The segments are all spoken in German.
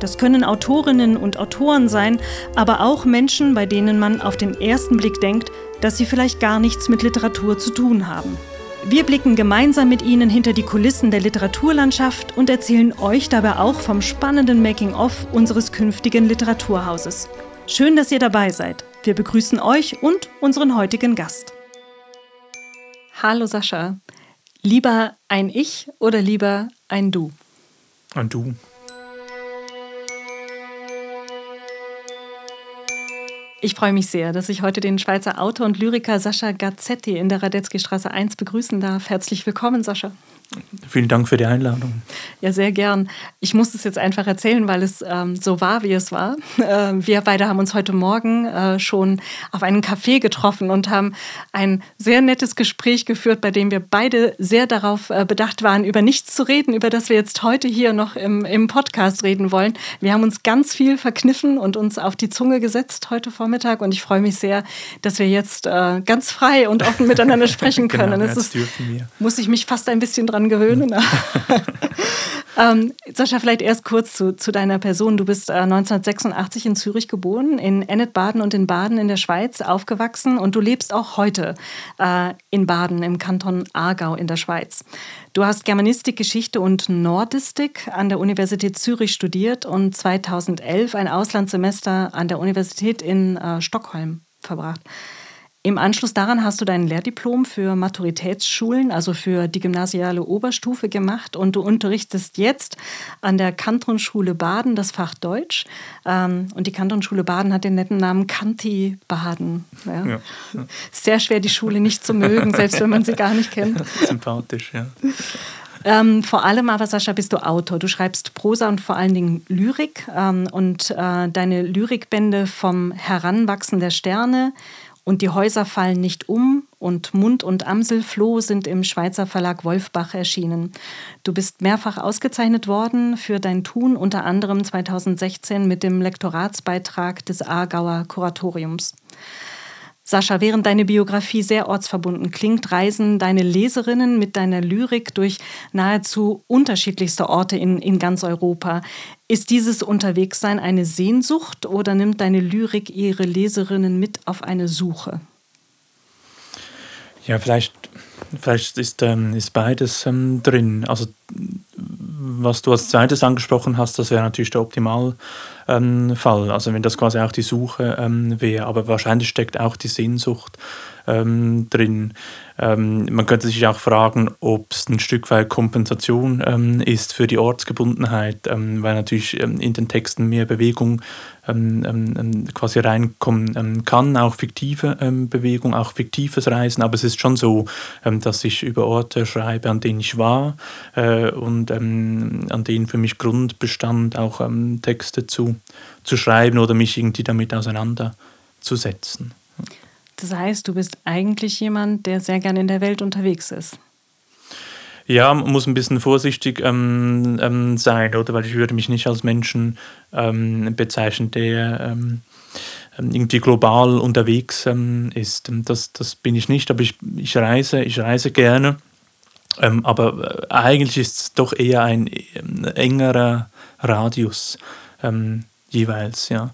Das können Autorinnen und Autoren sein, aber auch Menschen, bei denen man auf den ersten Blick denkt, dass sie vielleicht gar nichts mit Literatur zu tun haben. Wir blicken gemeinsam mit Ihnen hinter die Kulissen der Literaturlandschaft und erzählen euch dabei auch vom spannenden Making-of unseres künftigen Literaturhauses. Schön, dass ihr dabei seid. Wir begrüßen euch und unseren heutigen Gast. Hallo Sascha. Lieber ein Ich oder lieber ein Du? Ein Du. Ich freue mich sehr, dass ich heute den Schweizer Autor und Lyriker Sascha Gazzetti in der Radetzky Straße 1 begrüßen darf. Herzlich willkommen, Sascha. Vielen Dank für die Einladung. Ja, sehr gern. Ich muss es jetzt einfach erzählen, weil es ähm, so war, wie es war. Äh, wir beide haben uns heute Morgen äh, schon auf einen Café getroffen und haben ein sehr nettes Gespräch geführt, bei dem wir beide sehr darauf äh, bedacht waren, über nichts zu reden, über das wir jetzt heute hier noch im, im Podcast reden wollen. Wir haben uns ganz viel verkniffen und uns auf die Zunge gesetzt heute Vormittag und ich freue mich sehr, dass wir jetzt äh, ganz frei und offen miteinander sprechen genau, können. genau, jetzt ist, muss ich mich fast ein bisschen dran dran gewöhnen. ähm, Sascha, vielleicht erst kurz zu, zu deiner Person. Du bist äh, 1986 in Zürich geboren, in Ennet-Baden und in Baden in der Schweiz aufgewachsen und du lebst auch heute äh, in Baden im Kanton Aargau in der Schweiz. Du hast Germanistik, Geschichte und Nordistik an der Universität Zürich studiert und 2011 ein Auslandssemester an der Universität in äh, Stockholm verbracht. Im Anschluss daran hast du dein Lehrdiplom für Maturitätsschulen, also für die gymnasiale Oberstufe gemacht und du unterrichtest jetzt an der Kantonsschule Baden das Fach Deutsch. Ähm, und die Kantonsschule Baden hat den netten Namen Kanti Baden. Ja. Ja, ja. Sehr schwer, die Schule nicht zu mögen, selbst wenn man sie gar nicht kennt. Sympathisch, ja. Ähm, vor allem aber, Sascha, bist du Autor. Du schreibst Prosa und vor allen Dingen Lyrik. Ähm, und äh, deine Lyrikbände vom Heranwachsen der Sterne, und die Häuser fallen nicht um und Mund und Amselfloh sind im Schweizer Verlag Wolfbach erschienen. Du bist mehrfach ausgezeichnet worden für dein Tun, unter anderem 2016 mit dem Lektoratsbeitrag des Aargauer Kuratoriums. Sascha, während deine Biografie sehr ortsverbunden klingt, reisen deine Leserinnen mit deiner Lyrik durch nahezu unterschiedlichste Orte in, in ganz Europa. Ist dieses Unterwegssein eine Sehnsucht oder nimmt deine Lyrik ihre Leserinnen mit auf eine Suche? Ja, vielleicht, vielleicht ist, ähm, ist beides ähm, drin. Also was du als zweites angesprochen hast, das wäre natürlich der Optimalfall. Ähm, also wenn das quasi auch die Suche ähm, wäre. Aber wahrscheinlich steckt auch die Sehnsucht ähm, drin. Ähm, man könnte sich auch fragen, ob es ein Stück weit Kompensation ähm, ist für die Ortsgebundenheit, ähm, weil natürlich ähm, in den Texten mehr Bewegung ähm, quasi reinkommen kann, auch fiktive Bewegung, auch fiktives Reisen. Aber es ist schon so, dass ich über Orte schreibe, an denen ich war äh, und an denen für mich Grund bestand, auch Texte zu, zu schreiben oder mich irgendwie damit auseinanderzusetzen. Das heißt, du bist eigentlich jemand, der sehr gern in der Welt unterwegs ist. Ja, man muss ein bisschen vorsichtig ähm, ähm, sein, oder? Weil ich würde mich nicht als Menschen ähm, bezeichnen, der ähm, ähm, irgendwie global unterwegs ähm, ist. Das, das bin ich nicht, aber ich, ich reise, ich reise gerne. aber äh, eigentlich ist es doch eher ein engerer Radius jeweils, ja.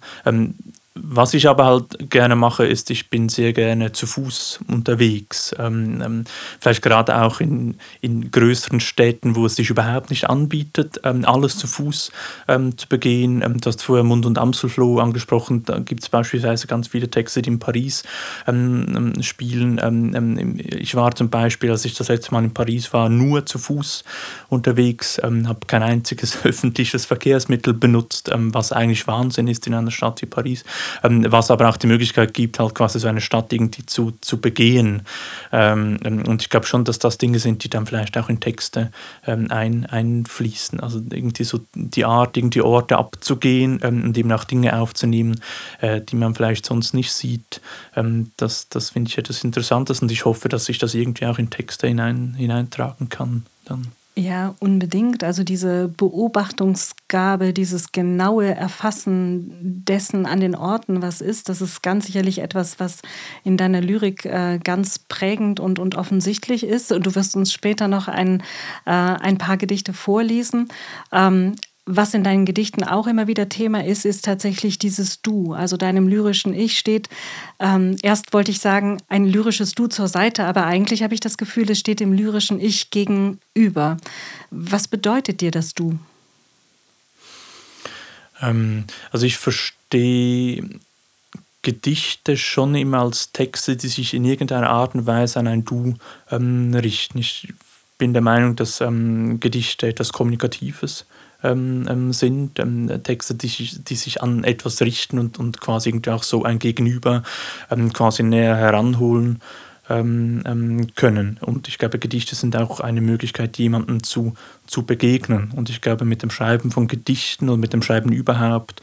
Was ich aber halt gerne mache, ist, ich bin sehr gerne zu Fuß unterwegs. Ähm, ähm, vielleicht gerade auch in, in größeren Städten, wo es sich überhaupt nicht anbietet, ähm, alles zu Fuß ähm, zu begehen. Ähm, du hast vorher Mund- und Amselfloh angesprochen. Da gibt es beispielsweise ganz viele Texte, die in Paris ähm, spielen. ich war zum Beispiel, als ich das letzte Mal in Paris war, nur zu Fuß unterwegs, habe kein einziges öffentliches Verkehrsmittel benutzt, was eigentlich Wahnsinn ist in einer Stadt wie Paris. Ähm, was aber auch die Möglichkeit gibt, halt quasi so eine Stadt irgendwie zu, zu begehen. Ähm, ähm und ich glaube schon, dass das Dinge sind, die dann vielleicht auch in Texte ein, einfließen. Also irgendwie so die Art, irgendwie Orte abzugehen und eben auch Dinge aufzunehmen, äh, die man vielleicht sonst nicht sieht. das das finde ich etwas Interessantes und ich hoffe, dass ich das irgendwie auch in Texte hinein, hineintragen kann. Dann. Ja, unbedingt. Also diese Beobachtungsgabe, dieses genaue Erfassen dessen an den Orten, was ist, das ist ganz sicherlich etwas, was in deiner Lyrik äh, ganz prägend und, und offensichtlich ist. Und du wirst uns später noch ein, äh, ein paar Gedichte vorlesen. Ähm, was in deinen Gedichten auch immer wieder Thema ist, ist tatsächlich dieses Du. Also deinem lyrischen Ich steht, ähm, erst wollte ich sagen, ein lyrisches Du zur Seite, aber eigentlich habe ich das Gefühl, es steht dem lyrischen Ich gegenüber. Was bedeutet dir das Du? Ähm, also ich verstehe Gedichte schon immer als Texte, die sich in irgendeiner Art und Weise an ein Du ähm, richten. Ich bin der Meinung, dass ähm, Gedichte etwas Kommunikatives ähm, ähm, sind, ähm, Texte, die, die, sich an etwas richten und, und quasi irgendwie auch so ein Gegenüber ähm, quasi näher heranholen ähm, ähm, können. Und ich glaube, Gedichte sind auch eine Möglichkeit, jemandem zu, zu begegnen. Und ich glaube, mit dem Schreiben von Gedichten und mit dem Schreiben überhaupt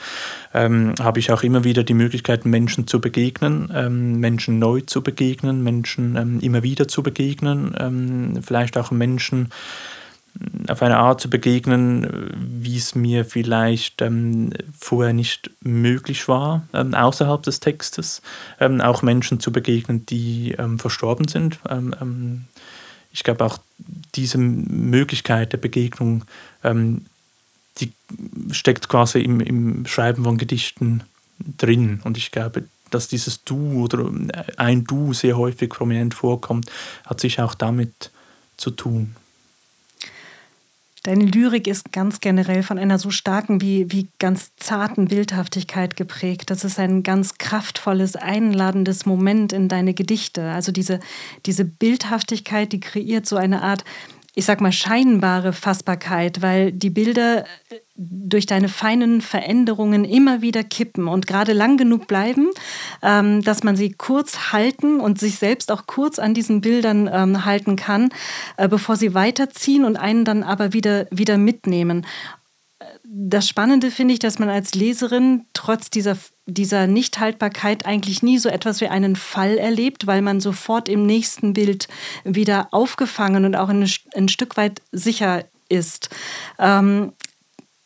habe ich auch immer wieder die Möglichkeit, Menschen zu begegnen, Menschen neu zu begegnen, Menschen immer wieder zu begegnen, vielleicht auch Menschen, auf eine Art zu begegnen, wie es mir vielleicht ähm, vorher nicht möglich war, ähm, außerhalb des Textes, ähm, auch Menschen zu begegnen, die ähm, verstorben sind. Ähm, ähm, ich glaube auch diese Möglichkeit der Begegnung, die steckt quasi im, im Schreiben von Gedichten drin. Und ich glaube, dass dieses Du oder ein Du sehr häufig prominent vorkommt, hat sich auch damit zu tun. Deine Lyrik ist ganz generell von einer so starken wie, wie ganz zarten Bildhaftigkeit geprägt. Das ist ein ganz kraftvolles, einladendes Moment in deine Gedichte. Also diese, diese Bildhaftigkeit, die kreiert so eine Art ich sag mal, scheinbare Fassbarkeit, weil die Bilder äh, durch deine feinen Veränderungen immer wieder kippen und gerade lang genug bleiben, ähm, dass man sie kurz halten und sich selbst auch kurz an diesen Bildern ähm, halten kann, äh, bevor sie weiterziehen und einen dann aber wieder, wieder mitnehmen das Spannende finde ich, dass man als Leserin trotz dieser, dieser Nichthaltbarkeit eigentlich nie so etwas wie einen Fall erlebt, weil man sofort im nächsten Bild wieder aufgefangen und auch ein, ein Stück weit sicher ist. Ähm,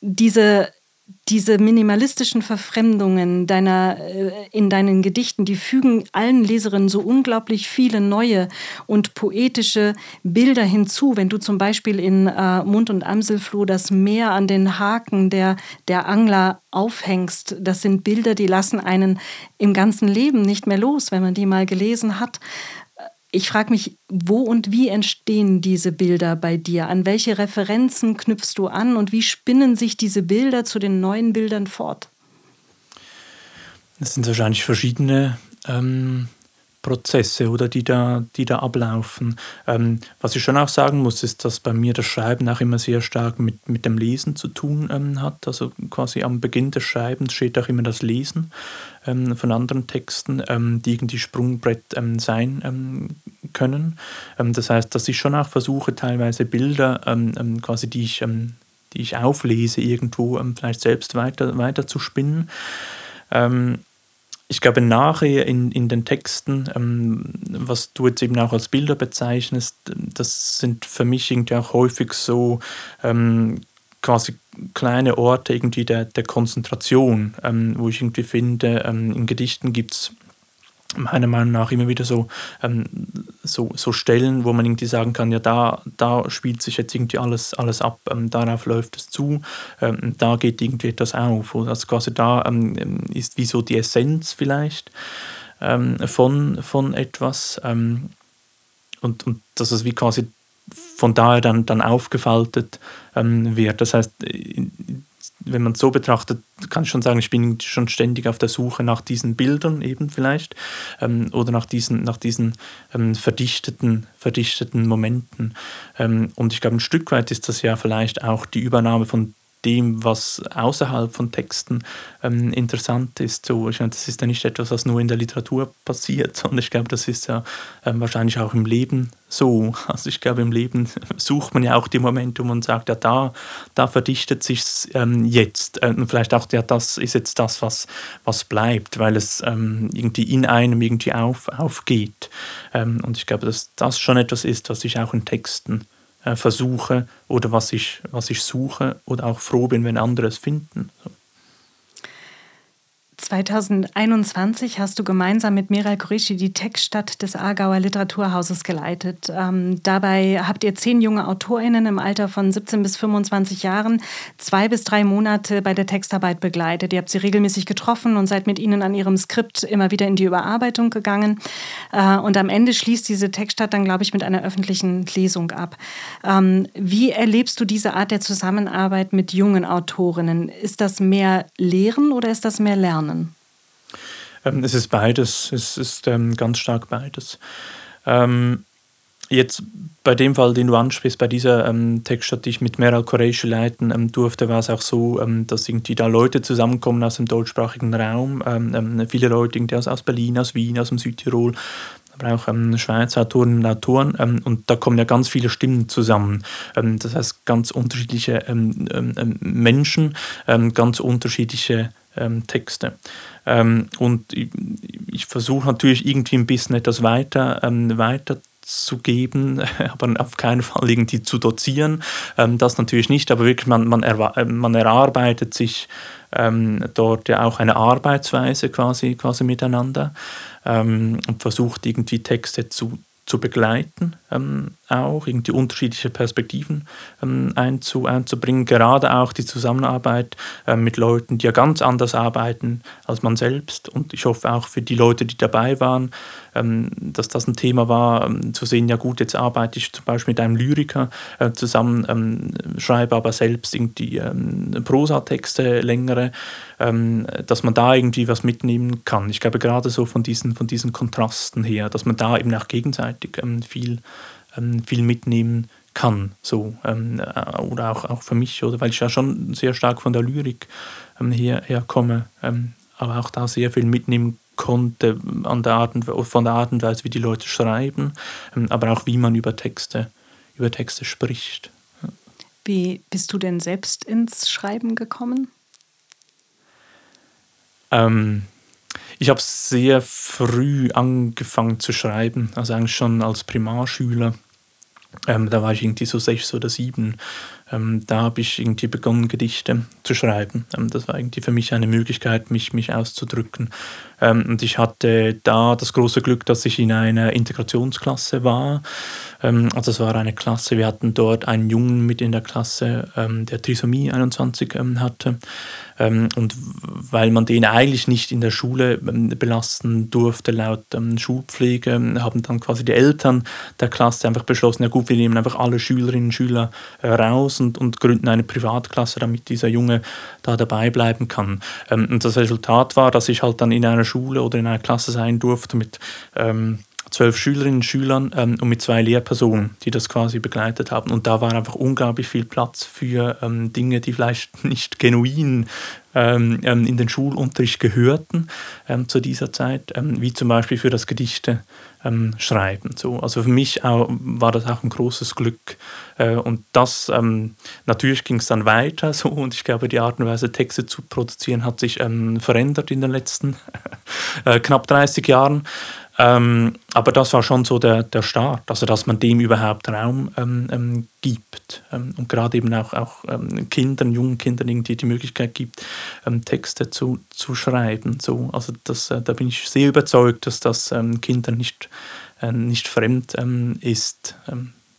diese diese minimalistischen Verfremdungen deiner, äh, in deinen Gedichten, die fügen allen Leserinnen so unglaublich viele neue und poetische Bilder hinzu. Wenn du zum Beispiel in äh, Mund und Amselfloh das Meer an den Haken der, der Angler aufhängst, das sind Bilder, die lassen einen im ganzen Leben nicht mehr los, wenn man die mal gelesen hat. Ich frage mich, wo und wie entstehen diese Bilder bei dir? An welche Referenzen knüpfst du an und wie spinnen sich diese Bilder zu den neuen Bildern fort? Es sind wahrscheinlich verschiedene ähm, Prozesse oder die da, die da ablaufen. Ähm, was ich schon auch sagen muss, ist, dass bei mir das Schreiben auch immer sehr stark mit, mit dem Lesen zu tun ähm, hat. Also quasi am Beginn des Schreibens steht auch immer das Lesen ähm, von anderen Texten, ähm, die irgendwie Sprungbrett ähm, sein ähm, können. das heißt, dass ich schon auch versuche, teilweise Bilder, quasi die ich, die ich auflese, irgendwo vielleicht selbst weiter, weiter zu spinnen ich glaube, nachher in, in den Texten, ähm, was du jetzt eben auch als Bilder bezeichnest, das sind für mich irgendwie auch häufig so ähm, quasi kleine Orte irgendwie der, der Konzentration, ähm, wo ich irgendwie finde, ähm, in Gedichten gibt es meiner Meinung nach immer wieder so, ähm, so, so Stellen, wo man irgendwie sagen kann, ja, da, da spielt sich jetzt irgendwie alles, alles ab, ähm, darauf läuft es zu, ähm, da geht irgendwie etwas auf. Also quasi da ähm, ist wie so die Essenz vielleicht ähm, von, von etwas ähm, und, und dass es wie quasi von daher dann, dann aufgefaltet wird. Das heißt, wenn man es so betrachtet, kann ich schon sagen, ich bin schon ständig auf der Suche nach diesen Bildern eben vielleicht ähm, oder nach diesen, nach diesen ähm, verdichteten, verdichteten Momenten. Ähm, und ich glaube, ein Stück weit ist das ja vielleicht auch die Übernahme von dem, was außerhalb von Texten ähm, interessant ist. So, ich meine, das ist ja nicht etwas, was nur in der Literatur passiert, sondern ich glaube, das ist ja ähm, wahrscheinlich auch im Leben so. Also ich glaube, im Leben sucht man ja auch die Momente, wo man sagt, ja, da, da verdichtet sich ähm, jetzt. Äh, und vielleicht auch, ja, das ist jetzt das, was, was bleibt, weil es ähm, irgendwie in einem irgendwie auf, aufgeht. Ähm, und ich glaube, dass das schon etwas ist, was ich auch in Texten versuche oder was ich, was ich suche oder auch froh bin, wenn andere es finden. So. 2021 hast du gemeinsam mit Miral Kurischi die Textstadt des Aargauer Literaturhauses geleitet. Ähm, dabei habt ihr zehn junge AutorInnen im Alter von 17 bis 25 Jahren zwei bis drei Monate bei der Textarbeit begleitet. Ihr habt sie regelmäßig getroffen und seid mit ihnen an ihrem Skript immer wieder in die Überarbeitung gegangen. Äh, und am Ende schließt diese Textstadt dann, glaube ich, mit einer öffentlichen Lesung ab. Ähm, wie erlebst du diese Art der Zusammenarbeit mit jungen Autorinnen? Ist das mehr Lehren oder ist das mehr Lernen? Ähm, es ist beides. Es ist ähm, ganz stark beides. Ähm, jetzt bei dem Fall, den du ansprichst, bei dieser ähm, Textstadt, die ich mit Meral Qureshi leiten ähm, durfte, war es auch so, ähm, dass irgendwie da Leute zusammenkommen aus dem deutschsprachigen Raum. Ähm, viele Leute irgendwie aus, aus Berlin, aus Wien, aus dem Südtirol, aber auch ähm, Schweizer Autoren und Autoren. Ähm, und da kommen ja ganz viele Stimmen zusammen. Ähm, das heißt, ganz unterschiedliche ähm, Menschen, ganz unterschiedliche Texte. Ähm, und ich, ich versuche natürlich irgendwie ein bisschen etwas weiter, ähm, weiter zu geben, aber auf keinen Fall irgendwie zu dozieren. Ähm, das natürlich nicht, aber wirklich, man, man, äh, man erarbeitet sich ähm, dort ja auch eine Arbeitsweise quasi, quasi miteinander ähm, und versucht irgendwie Texte zu, zu begleiten, ähm, auch irgendwie unterschiedliche Perspektiven ähm, einzu, einzubringen. Gerade auch die Zusammenarbeit äh, mit Leuten, die ja ganz anders arbeiten als man selbst. Und ich hoffe auch für die Leute, die dabei waren, ähm, dass das ein Thema war, ähm, zu sehen, ja gut, jetzt arbeite ich zum Beispiel mit einem Lyriker äh, zusammen, ähm, schreibe aber selbst irgendwie Prosatexte, längere, dass man da irgendwie was mitnehmen kann. Ich glaube gerade so von diesen, von diesen Kontrasten her, dass man da eben auch gegenseitig viel, viel mitnehmen kann, so ähm, äh, oder auch, auch für mich, oder weil ich ja schon sehr stark von der Lyrik ähm, her, herkomme, ähm, aber auch da sehr viel mitnehmen konnte an der Art und, von der Art und Weise, wie die Leute schreiben, ähm, aber auch wie man über Texte, über Texte spricht. Wie bist du denn selbst ins Schreiben gekommen? Ähm, ich habe sehr früh angefangen zu schreiben, also eigentlich schon als Primarschüler. Ähm, da war ich irgendwie so sechs oder sieben. Ähm, da habe ich irgendwie begonnen, Gedichte zu schreiben. Ähm, das war irgendwie für mich eine Möglichkeit, mich, mich auszudrücken. Ähm, und ich hatte da das große Glück, dass ich in einer Integrationsklasse war. Ähm, also es war eine Klasse, wir hatten dort einen Jungen mit in der Klasse, ähm, der Trisomie 21 hatte. Ähm, und weil man den eigentlich nicht in der Schule ähm, belasten durfte, laut ähm, Schulpflege, haben dann quasi die Eltern der Klasse einfach beschlossen, ja gut, wir nehmen einfach alle Schülerinnen und Schüler äh, raus und, und gründen eine Privatklasse, damit dieser Junge da dabei bleiben kann. und das Resultat war, dass ich halt dann in einer Schule oder in einer Klasse sein durfte mit ähm, zwölf Schülerinnen und Schülern ähm, und mit zwei Lehrpersonen, die das quasi begleitet haben. Und da war einfach unglaublich viel Platz für ähm, Dinge, die vielleicht nicht genuin ähm in den Schulunterricht gehörten ähm, zu dieser Zeit, ähm, wie zum Beispiel für das Gedichte schreiben. So, also für mich auch, war das auch ein großes Glück. Äh, und das, natürlich ging es dann weiter so und ich glaube, die Art und Weise, Texte zu produzieren, hat sich verändert in den letzten äh, knapp 30 Jahren. Ähm, aber das war schon so der, der Start, also dass man dem überhaupt Raum ähm, ähm, gibt ähm, und gerade eben auch, auch ähm, Kindern, jungen Kindern irgendwie die Möglichkeit gibt, ähm, Texte zu, zu schreiben. So, also das, äh, da bin ich sehr überzeugt, dass das Kindern nicht, äh, nicht fremd ist.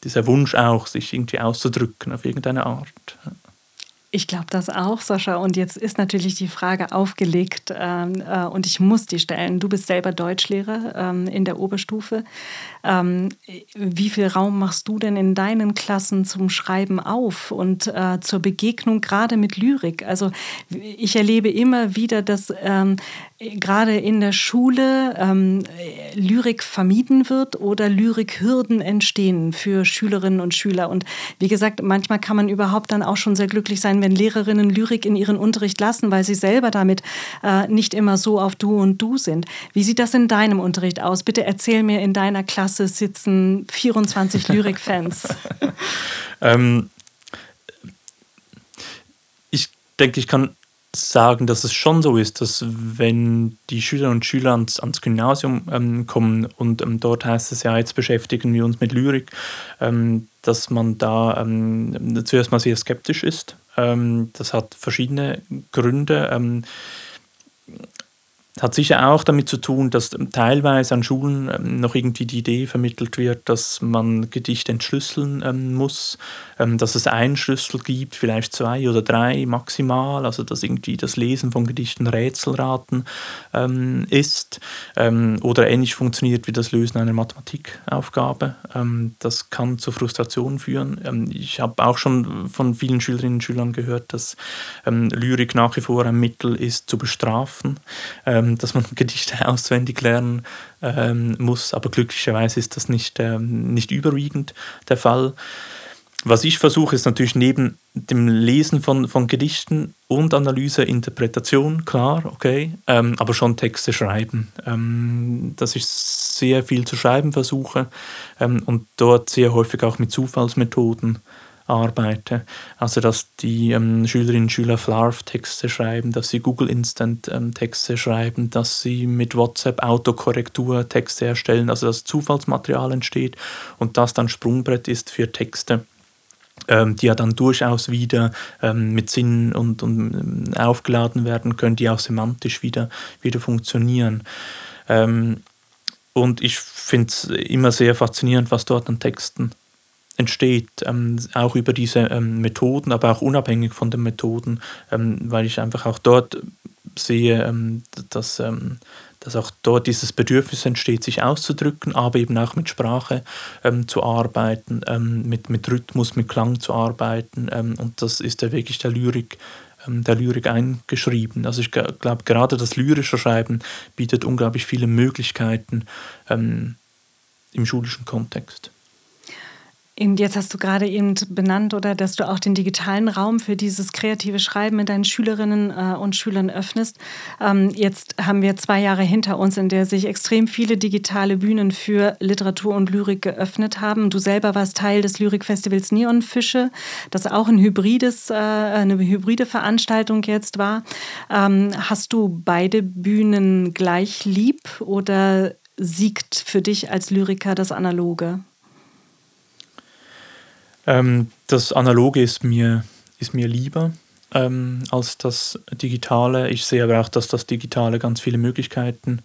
dieser Wunsch auch, sich irgendwie auszudrücken auf irgendeine Art. Ich glaube das auch, Sascha. Und jetzt ist natürlich die Frage aufgelegt ähm, äh, und ich muss die stellen. Du bist selber Deutschlehrer ähm, in der Oberstufe. Ähm, wie viel Raum machst du denn in deinen Klassen zum Schreiben auf und äh, zur Begegnung gerade mit Lyrik? Also ich erlebe immer wieder, dass ähm, gerade in der Schule ähm, Lyrik vermieden wird oder Lyrikhürden entstehen für Schülerinnen und Schüler. Und wie gesagt, manchmal kann man überhaupt dann auch schon sehr glücklich sein, wenn Lehrerinnen Lyrik in ihren Unterricht lassen, weil sie selber damit äh, nicht immer so auf Du und Du sind. Wie sieht das in deinem Unterricht aus? Bitte erzähl mir, in deiner Klasse sitzen 24 Lyrikfans. ähm, ich denke, ich kann sagen, dass es schon so ist, dass wenn die Schülerinnen und Schüler ans, ans Gymnasium ähm, kommen und ähm, dort heißt es ja, jetzt beschäftigen wir uns mit Lyrik, ähm, dass man da ähm, zuerst mal sehr skeptisch ist. Ähm, das hat verschiedene Gründe. Hat sicher auch damit zu tun, dass teilweise an Schulen ähm, noch irgendwie die Idee vermittelt wird, dass man Gedichte entschlüsseln ähm, muss, ähm, dass es einen Schlüssel gibt, vielleicht zwei oder drei maximal, also dass irgendwie das Lesen von Gedichten Rätselraten ist oder ähnlich funktioniert wie das Lösen einer Mathematikaufgabe. das kann zu Frustration führen. ich habe auch schon von vielen Schülerinnen und Schülern gehört, dass Lyrik nach wie vor ein Mittel ist, zu bestrafen ähm, dass man Gedichte auswendig lernen ähm, muss, aber glücklicherweise ist das nicht, ähm, nicht überwiegend der Fall. Was ich versuche, ist natürlich neben dem Lesen von, von Gedichten und Analyse, Interpretation, klar, okay, ähm, aber schon Texte schreiben. Ähm, dass ich sehr viel zu schreiben versuche ähm, und dort sehr häufig auch mit Zufallsmethoden arbeite. Also dass die ähm, Schülerinnen und Schüler Flarf-Texte schreiben, dass sie Google Instant-Texte ähm, schreiben, dass sie mit WhatsApp Autokorrektur Texte erstellen, also dass Zufallsmaterial entsteht und das dann Sprungbrett ist für Texte. Ähm, die ja dann durchaus wieder ähm, mit Sinn und, und ähm, aufgeladen werden können, die auch semantisch wieder, wieder funktionieren. Ähm, und ich finde es immer sehr faszinierend, was dort an Texten entsteht, ähm, auch über diese ähm, Methoden, aber auch unabhängig von den Methoden, ähm, weil ich einfach auch dort sehe, ähm, dass, ähm, dass auch dort dieses Bedürfnis entsteht, sich auszudrücken, aber eben auch mit Sprache ähm, zu arbeiten, mit, mit Rhythmus, mit Klang zu arbeiten und das ist ja wirklich der Lyrik der Lyrik eingeschrieben. Also ich glaube, gerade das lyrische Schreiben bietet unglaublich viele Möglichkeiten im schulischen Kontext. Und jetzt hast du gerade eben benannt, oder dass du auch den digitalen Raum für dieses kreative Schreiben mit deinen Schülerinnen äh, und Schülern öffnest. Ähm, jetzt haben wir zwei Jahre hinter uns, in der sich extrem viele digitale Bühnen für Literatur und Lyrik geöffnet haben. Du selber warst Teil des Lyrikfestivals Neonfische, das auch ein hybrides, äh, eine hybride Veranstaltung jetzt war. Ähm, hast du beide Bühnen gleich lieb oder siegt für dich als Lyriker das Analoge? Ähm, das Analoge ist mir, ist mir lieber ähm, als das Digitale. Ich sehe aber auch, dass das Digitale ganz viele Möglichkeiten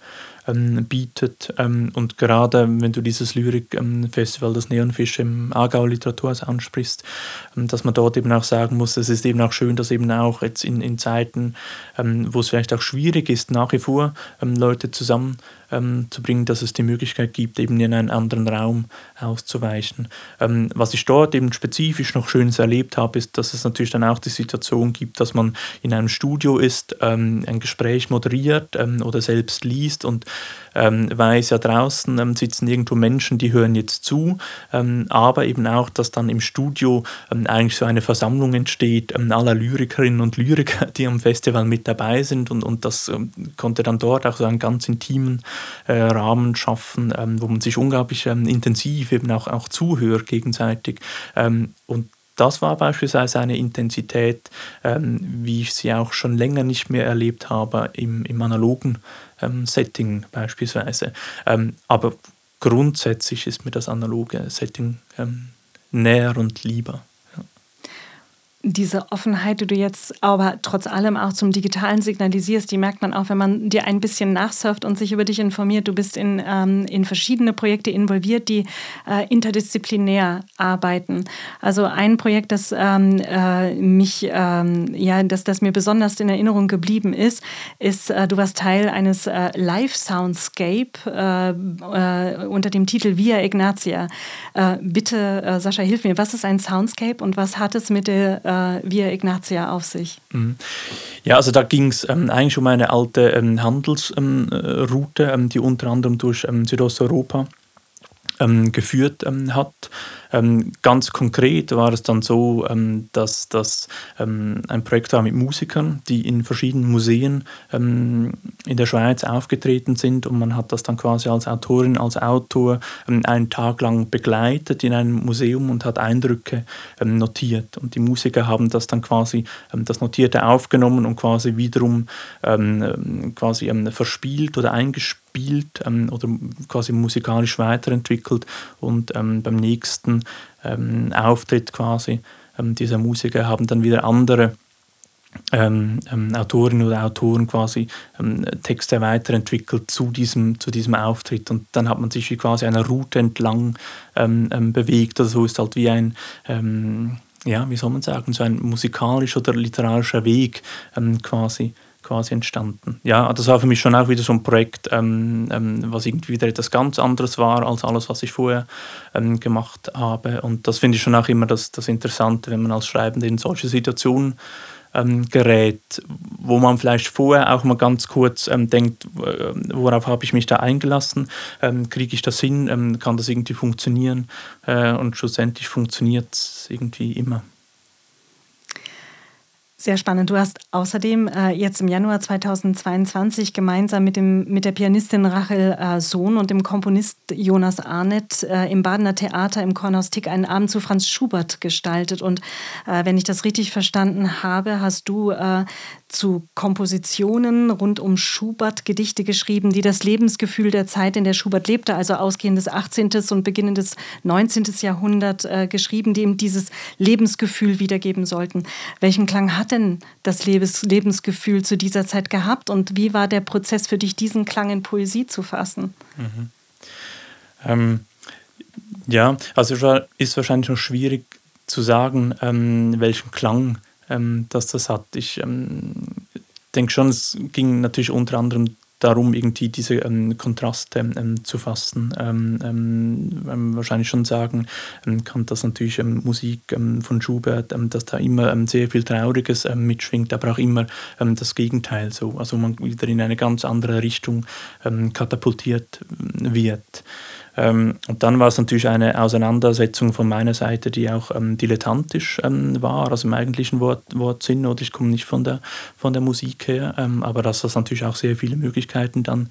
ähm, bietet. Ähm, und gerade wenn du dieses Lyrikfestival, das Neonfisch im Aargau Literaturhaus ansprichst, ähm, dass man dort eben auch sagen muss, es ist eben auch schön, dass eben auch jetzt in, in Zeiten, ähm, wo es vielleicht auch schwierig ist, nach wie vor ähm, Leute zusammen zu bringen, dass es die Möglichkeit gibt, eben in einen anderen Raum auszuweichen. Was ich dort eben spezifisch noch Schönes erlebt habe, ist, dass es natürlich dann auch die Situation gibt, dass man in einem Studio ist, ein Gespräch moderiert oder selbst liest und ähm, weiß, ja draußen ähm, sitzen irgendwo Menschen, die hören jetzt zu, ähm, aber eben auch, dass dann im Studio ähm, eigentlich so eine Versammlung entsteht ähm, aller Lyrikerinnen und Lyriker, die am Festival mit dabei sind. Und, und das ähm, konnte dann dort auch so einen ganz intimen äh, Rahmen schaffen, wo man sich unglaublich intensiv eben auch, auch zuhört gegenseitig. Und das war beispielsweise eine Intensität, ähm, wie ich sie auch schon länger nicht mehr erlebt habe im, im analogen ähm, Setting beispielsweise. Ähm, aber grundsätzlich ist mir das analoge Setting ähm, näher und lieber diese Offenheit, die du jetzt aber trotz allem auch zum Digitalen signalisierst, die merkt man auch, wenn man dir ein bisschen nachsurft und sich über dich informiert. Du bist in, ähm, in verschiedene Projekte involviert, die äh, interdisziplinär arbeiten. Also ein Projekt, das ähm, äh, mich, ähm, ja, das, das mir besonders in Erinnerung geblieben ist, ist, äh, du warst Teil eines äh, Live-Soundscape äh, äh, unter dem Titel Via Ignatia. bitte, Sascha, hilf mir, was ist ein Soundscape und was hat es mit der äh, Via Ignatia auf sich? Mhm. Ja, also da ging es ähm, eigentlich um eine alte ähm, Handelsroute, ähm, die unter anderem durch ähm, Südosteuropa ähm, geführt ähm, hat. Ähm, ganz konkret war es dann so, ähm, dass das ähm, ein Projekt war mit Musikern, die in verschiedenen Museen ähm, in der Schweiz aufgetreten sind und man hat das dann quasi als Autorin, als Autor einen Tag lang begleitet in einem Museum und hat Eindrücke notiert. Und die Musiker haben das dann quasi, das Notierte aufgenommen und quasi wiederum quasi verspielt oder eingespielt gespielt ähm, oder quasi musikalisch weiterentwickelt und ähm, beim nächsten ähm, Auftritt quasi ähm, dieser Musiker haben dann wieder andere ähm, ähm, Autorinnen oder Autoren quasi Texte weiterentwickelt zu diesem, zu diesem Auftritt und dann hat man sich wie quasi einer Route entlang bewegt. Also so ist halt wie ein ja, wie soll man sagen, so ein musikalischer oder literarischer Weg quasi quasi entstanden. Ja, das war für mich schon auch wieder so ein Projekt, ähm, ähm, was irgendwie wieder etwas ganz anderes war als alles, was ich vorher ähm, gemacht habe. Und das finde ich schon auch immer das, das Interessante, wenn man als Schreibende in solche Situationen ähm, gerät, wo man vielleicht vorher auch mal ganz kurz ähm, denkt, äh, worauf habe ich mich da eingelassen, ähm, kriege ich das hin, ähm, kann das irgendwie funktionieren äh, und schlussendlich funktioniert es irgendwie immer. Sehr spannend. Du hast außerdem äh, jetzt im Januar 2022 gemeinsam mit, dem, mit der Pianistin Rachel äh, Sohn und dem Komponist Jonas Arnett äh, im Badener Theater im Kornhaus Tick einen Abend zu Franz Schubert gestaltet. Und äh, wenn ich das richtig verstanden habe, hast du äh, zu Kompositionen rund um Schubert Gedichte geschrieben, die das Lebensgefühl der Zeit, in der Schubert lebte, also ausgehendes 18. und beginnendes 19. Jahrhundert, äh, geschrieben, die ihm dieses Lebensgefühl wiedergeben sollten. Welchen Klang hat denn das Lebens Lebensgefühl zu dieser Zeit gehabt und wie war der Prozess für dich, diesen Klang in Poesie zu fassen? Mhm. Ähm, ja, also ist wahrscheinlich noch schwierig zu sagen, ähm, welchen Klang ähm, dass das hat. Ich ähm, denke schon, es ging natürlich unter anderem darum, irgendwie diese ähm, Kontraste ähm, zu fassen. Ähm, ähm wahrscheinlich schon sagen ähm, kann, dass natürlich ähm, Musik von Schubert, dass da immer sehr viel Trauriges mitschwingt, aber auch immer das Gegenteil so. Also man wieder in eine ganz andere Richtung katapultiert wird. Ähm, und dann war es natürlich eine Auseinandersetzung von meiner Seite, die auch ähm, dilettantisch ähm, war, also im eigentlichen Wort, Wortsinn, oder ich komme nicht von der, von der Musik her, ähm, aber dass das natürlich auch sehr viele Möglichkeiten dann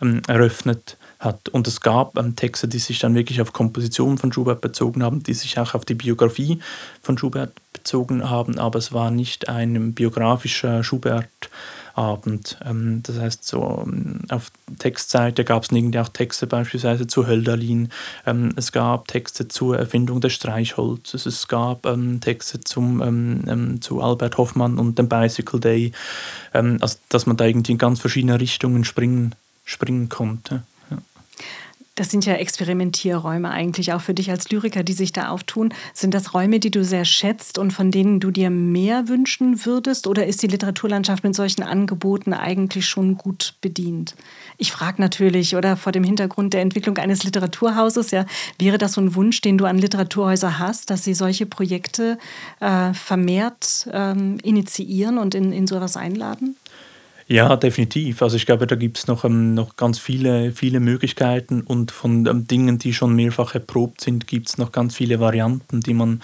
ähm, eröffnet hat. Und es gab ähm, Texte, die sich dann wirklich auf Kompositionen von Schubert bezogen haben, die sich auch auf die Biografie von Schubert bezogen haben, aber es war nicht ein biografischer Schubert. Abend. Ähm, das heißt, so ähm, auf Textseite gab es irgendwie auch Texte beispielsweise zu Hölderlin. Ähm, es gab Texte zur Erfindung des Streichholzes. Es gab Texte zum, zu Albert Hoffmann und dem Bicycle Day. also, dass man da irgendwie in ganz verschiedene Richtungen springen, springen konnte. Das sind ja Experimentierräume eigentlich auch für dich als Lyriker, die sich da auftun. Sind das Räume, die du sehr schätzt und von denen du dir mehr wünschen würdest? Oder ist die Literaturlandschaft mit solchen Angeboten eigentlich schon gut bedient? Ich frage natürlich, oder vor dem Hintergrund der Entwicklung eines Literaturhauses, ja, wäre das so ein Wunsch, den du an Literaturhäuser hast, dass sie solche Projekte äh, vermehrt ähm, initiieren und in, in sowas einladen? Ja, definitiv. Also ich glaube, da gibt es noch, ähm, noch ganz viele, viele Möglichkeiten und von ähm, Dingen, die schon mehrfach erprobt sind, gibt es noch ganz viele Varianten, die man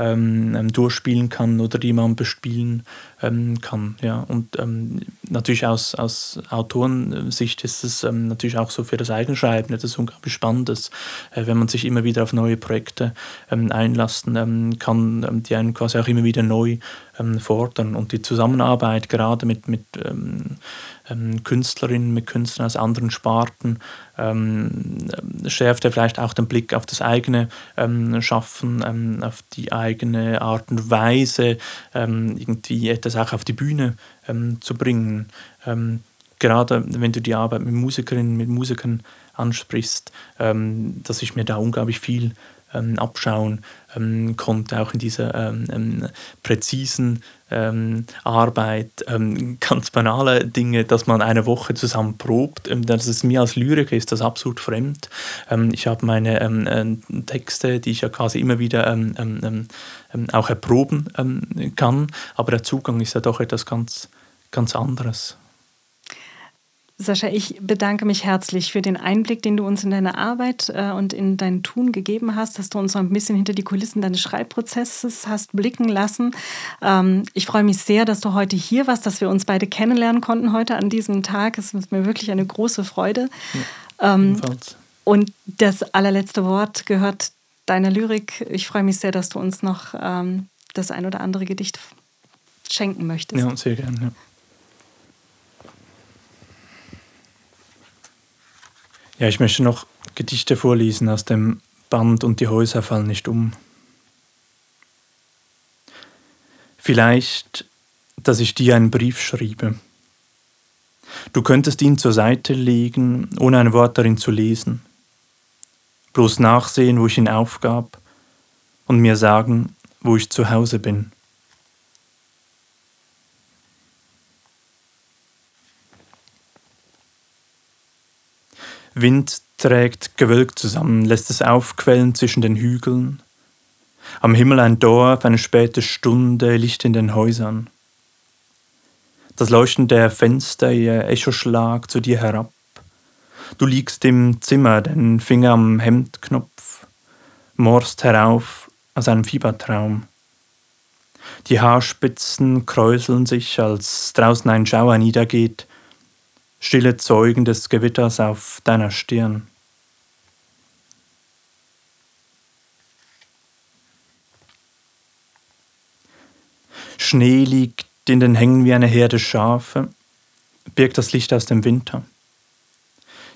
ähm, ähm, durchspielen kann oder die man bespielen ähm, kann. Ja. Und ähm, natürlich aus, aus Autorensicht ist es ähm, natürlich auch so für das Eigenschreiben etwas unglaublich Spannendes, äh, wenn man sich immer wieder auf neue Projekte ähm, einlassen kann, die einen quasi auch immer wieder neu fordern. Und die Zusammenarbeit gerade mit, mit ähm, Künstlerinnen, mit Künstlern aus anderen Sparten, ähm, schärft er vielleicht auch den Blick auf das eigene ähm, Schaffen, ähm, auf die eigene Art und Weise, ähm, irgendwie etwas auch auf die Bühne ähm, zu bringen. gerade wenn du die Arbeit mit Musikerinnen, mit Musikern ansprichst, dass ich mir da unglaublich viel ähm, abschauen ähm, konnte, auch in dieser ähm, ähm, präzisen ähm, Arbeit, ganz banale Dinge, dass man eine Woche zusammen probt. Das ist mir als Lyriker ist das absolut fremd. Ich habe meine äh, Texte, die ich ja quasi immer wieder auch erproben kann, aber der Zugang ist ja doch etwas ganz, ganz anderes. Sascha, ich bedanke mich herzlich für den Einblick, den du uns in deine Arbeit äh, und in dein Tun gegeben hast, dass du uns so ein bisschen hinter die Kulissen deines Schreibprozesses hast blicken lassen. Ähm, ich freue mich sehr, dass du heute hier warst, dass wir uns beide kennenlernen konnten heute an diesem Tag. Es ist mir wirklich eine große Freude. Ja, ähm, und das allerletzte Wort gehört deiner Lyrik. Ich freue mich sehr, dass du uns noch ähm, das ein oder andere Gedicht schenken möchtest. Ja, sehr gerne. Ja. Ja, ich möchte noch Gedichte vorlesen aus dem Band Und die Häuser fallen nicht um. Vielleicht, dass ich dir einen Brief schriebe. Du könntest ihn zur Seite legen, ohne ein Wort darin zu lesen. Bloß nachsehen, wo ich ihn aufgab und mir sagen, wo ich zu Hause bin. Wind trägt gewölkt zusammen, lässt es aufquellen zwischen den Hügeln. Am Himmel ein Dorf, eine späte Stunde, Licht in den Häusern. Das Leuchten der Fenster, ihr Echoschlag zu dir herab. Du liegst im Zimmer, den Finger am Hemdknopf, morst herauf aus einem Fiebertraum. Die Haarspitzen kräuseln sich, als draußen ein Schauer niedergeht, stille Zeugen des Gewitters auf deiner Stirn. Schnee liegt in den Hängen wie eine Herde Schafe, birgt das Licht aus dem Winter.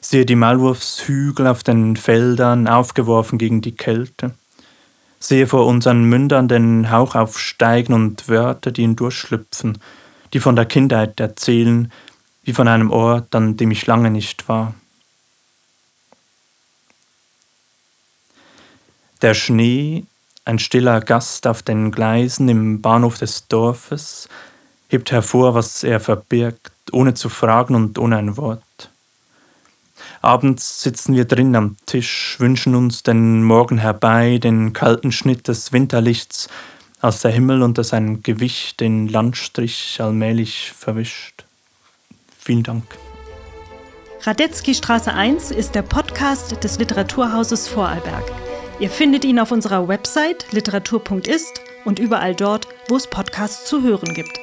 Sehe die Maulwurfshügel auf den Feldern aufgeworfen gegen die Kälte. Sehe vor unseren Mündern den Hauch aufsteigen und Wörter, die ihn durchschlüpfen, die von der Kindheit erzählen, wie von einem Ort, an dem ich lange nicht war. Der Schnee, ein stiller Gast auf den Gleisen im Bahnhof des Dorfes, hebt hervor, was er verbirgt, ohne zu fragen und ohne ein Wort. Abends sitzen wir drin am Tisch, wünschen uns den Morgen herbei, den kalten Schnitt des Winterlichts, als der Himmel unter seinem Gewicht den Landstrich allmählich verwischt. Vielen Dank. Radetzky Straße 1 ist der Podcast des Literaturhauses Vorarlberg. Ihr findet ihn auf unserer Website literatur.ist und überall dort, wo es Podcasts zu hören gibt.